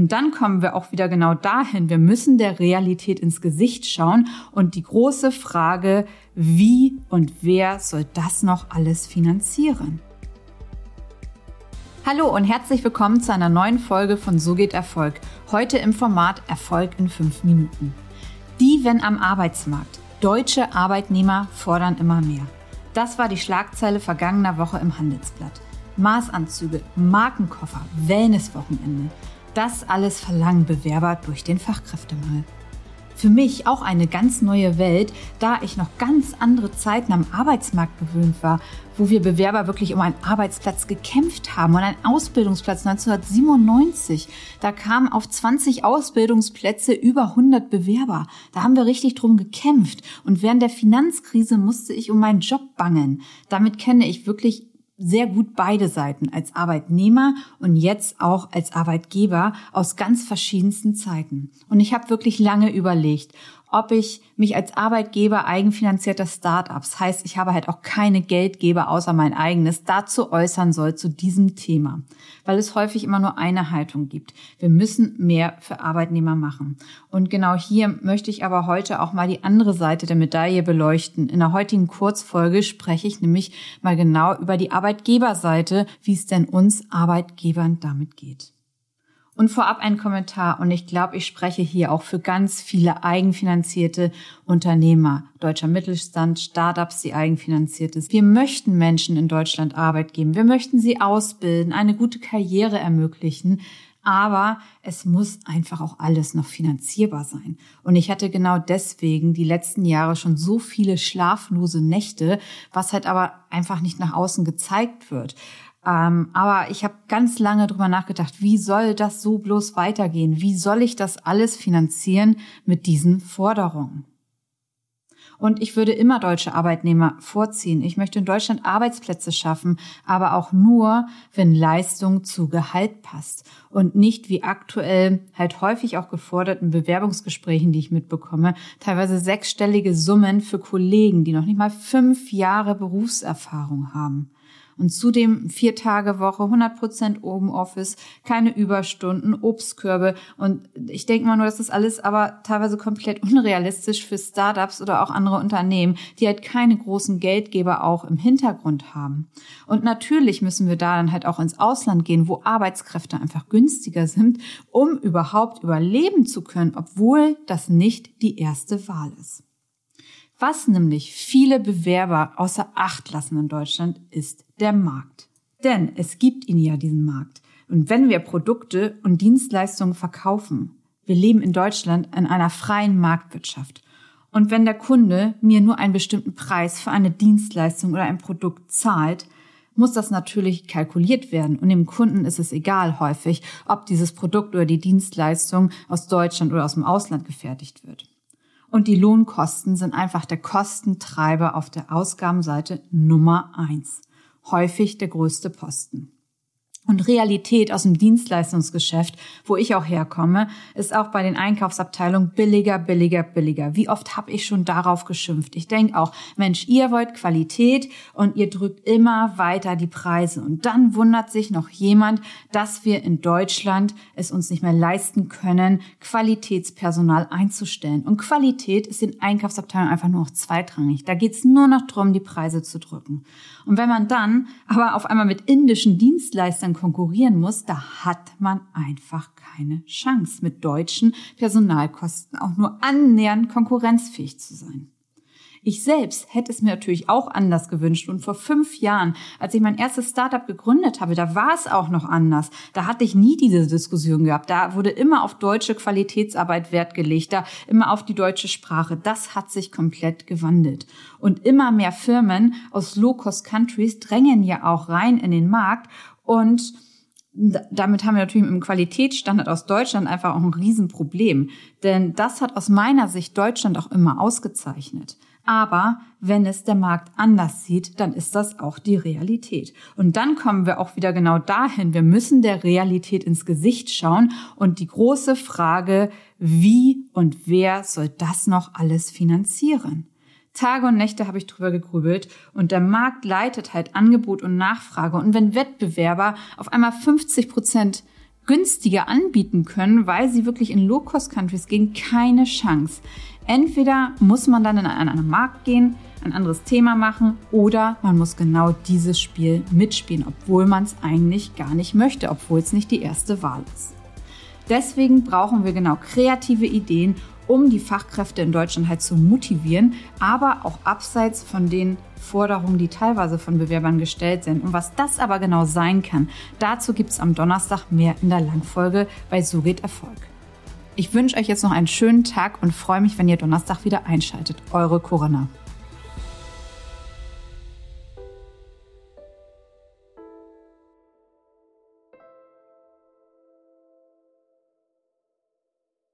Und dann kommen wir auch wieder genau dahin. Wir müssen der Realität ins Gesicht schauen und die große Frage, wie und wer soll das noch alles finanzieren? Hallo und herzlich willkommen zu einer neuen Folge von So geht Erfolg. Heute im Format Erfolg in fünf Minuten. Die, wenn am Arbeitsmarkt. Deutsche Arbeitnehmer fordern immer mehr. Das war die Schlagzeile vergangener Woche im Handelsblatt. Maßanzüge, Markenkoffer, Wellnesswochenende. Das alles verlangen Bewerber durch den Fachkräftemangel. Für mich auch eine ganz neue Welt, da ich noch ganz andere Zeiten am Arbeitsmarkt gewöhnt war, wo wir Bewerber wirklich um einen Arbeitsplatz gekämpft haben und einen Ausbildungsplatz 1997. Da kamen auf 20 Ausbildungsplätze über 100 Bewerber. Da haben wir richtig drum gekämpft. Und während der Finanzkrise musste ich um meinen Job bangen. Damit kenne ich wirklich sehr gut beide Seiten als Arbeitnehmer und jetzt auch als Arbeitgeber aus ganz verschiedensten Zeiten. Und ich habe wirklich lange überlegt, ob ich mich als Arbeitgeber eigenfinanzierter Startups, heißt, ich habe halt auch keine Geldgeber außer mein eigenes, dazu äußern soll zu diesem Thema, weil es häufig immer nur eine Haltung gibt. Wir müssen mehr für Arbeitnehmer machen. Und genau hier möchte ich aber heute auch mal die andere Seite der Medaille beleuchten. In der heutigen Kurzfolge spreche ich nämlich mal genau über die Arbeitgeberseite, wie es denn uns Arbeitgebern damit geht. Und vorab ein Kommentar. Und ich glaube, ich spreche hier auch für ganz viele eigenfinanzierte Unternehmer, deutscher Mittelstand, Startups, die eigenfinanziert ist. Wir möchten Menschen in Deutschland Arbeit geben. Wir möchten sie ausbilden, eine gute Karriere ermöglichen. Aber es muss einfach auch alles noch finanzierbar sein. Und ich hatte genau deswegen die letzten Jahre schon so viele schlaflose Nächte, was halt aber einfach nicht nach außen gezeigt wird. Ähm, aber ich habe ganz lange drüber nachgedacht, wie soll das so bloß weitergehen? Wie soll ich das alles finanzieren mit diesen Forderungen? Und ich würde immer deutsche Arbeitnehmer vorziehen. Ich möchte in Deutschland Arbeitsplätze schaffen, aber auch nur, wenn Leistung zu Gehalt passt und nicht wie aktuell halt häufig auch geforderten Bewerbungsgesprächen, die ich mitbekomme, teilweise sechsstellige Summen für Kollegen, die noch nicht mal fünf Jahre Berufserfahrung haben. Und zudem vier Tage Woche, 100 Prozent Office, keine Überstunden, Obstkörbe. Und ich denke mal nur, das alles aber teilweise komplett unrealistisch für Startups oder auch andere Unternehmen, die halt keine großen Geldgeber auch im Hintergrund haben. Und natürlich müssen wir da dann halt auch ins Ausland gehen, wo Arbeitskräfte einfach günstiger sind, um überhaupt überleben zu können, obwohl das nicht die erste Wahl ist. Was nämlich viele Bewerber außer Acht lassen in Deutschland ist der Markt. Denn es gibt ihn ja, diesen Markt. Und wenn wir Produkte und Dienstleistungen verkaufen, wir leben in Deutschland in einer freien Marktwirtschaft. Und wenn der Kunde mir nur einen bestimmten Preis für eine Dienstleistung oder ein Produkt zahlt, muss das natürlich kalkuliert werden. Und dem Kunden ist es egal häufig, ob dieses Produkt oder die Dienstleistung aus Deutschland oder aus dem Ausland gefertigt wird. Und die Lohnkosten sind einfach der Kostentreiber auf der Ausgabenseite Nummer eins. Häufig der größte Posten. Und Realität aus dem Dienstleistungsgeschäft, wo ich auch herkomme, ist auch bei den Einkaufsabteilungen billiger, billiger, billiger. Wie oft habe ich schon darauf geschimpft? Ich denke auch, Mensch, ihr wollt Qualität und ihr drückt immer weiter die Preise. Und dann wundert sich noch jemand, dass wir in Deutschland es uns nicht mehr leisten können, Qualitätspersonal einzustellen. Und Qualität ist in Einkaufsabteilungen einfach nur noch zweitrangig. Da geht es nur noch darum, die Preise zu drücken. Und wenn man dann aber auf einmal mit indischen Dienstleistern dann konkurrieren muss, da hat man einfach keine Chance, mit deutschen Personalkosten auch nur annähernd konkurrenzfähig zu sein. Ich selbst hätte es mir natürlich auch anders gewünscht. Und vor fünf Jahren, als ich mein erstes Startup gegründet habe, da war es auch noch anders. Da hatte ich nie diese Diskussion gehabt. Da wurde immer auf deutsche Qualitätsarbeit Wert gelegt, da immer auf die deutsche Sprache. Das hat sich komplett gewandelt. Und immer mehr Firmen aus Low-Cost-Countries drängen ja auch rein in den Markt und damit haben wir natürlich dem Qualitätsstandard aus Deutschland einfach auch ein Riesenproblem. Denn das hat aus meiner Sicht Deutschland auch immer ausgezeichnet. Aber wenn es der Markt anders sieht, dann ist das auch die Realität. Und dann kommen wir auch wieder genau dahin. Wir müssen der Realität ins Gesicht schauen und die große Frage, wie und wer soll das noch alles finanzieren? Tage und Nächte habe ich drüber gegrübelt und der Markt leitet halt Angebot und Nachfrage. Und wenn Wettbewerber auf einmal 50 Prozent günstiger anbieten können, weil sie wirklich in Low-Cost-Countries gehen keine Chance. Entweder muss man dann in einen anderen Markt gehen, ein anderes Thema machen oder man muss genau dieses Spiel mitspielen, obwohl man es eigentlich gar nicht möchte, obwohl es nicht die erste Wahl ist. Deswegen brauchen wir genau kreative Ideen, um die Fachkräfte in Deutschland halt zu motivieren, aber auch abseits von den Forderungen, die teilweise von Bewerbern gestellt sind. Und was das aber genau sein kann, dazu gibt es am Donnerstag mehr in der Langfolge bei So geht Erfolg. Ich wünsche euch jetzt noch einen schönen Tag und freue mich, wenn ihr Donnerstag wieder einschaltet. Eure Corinna.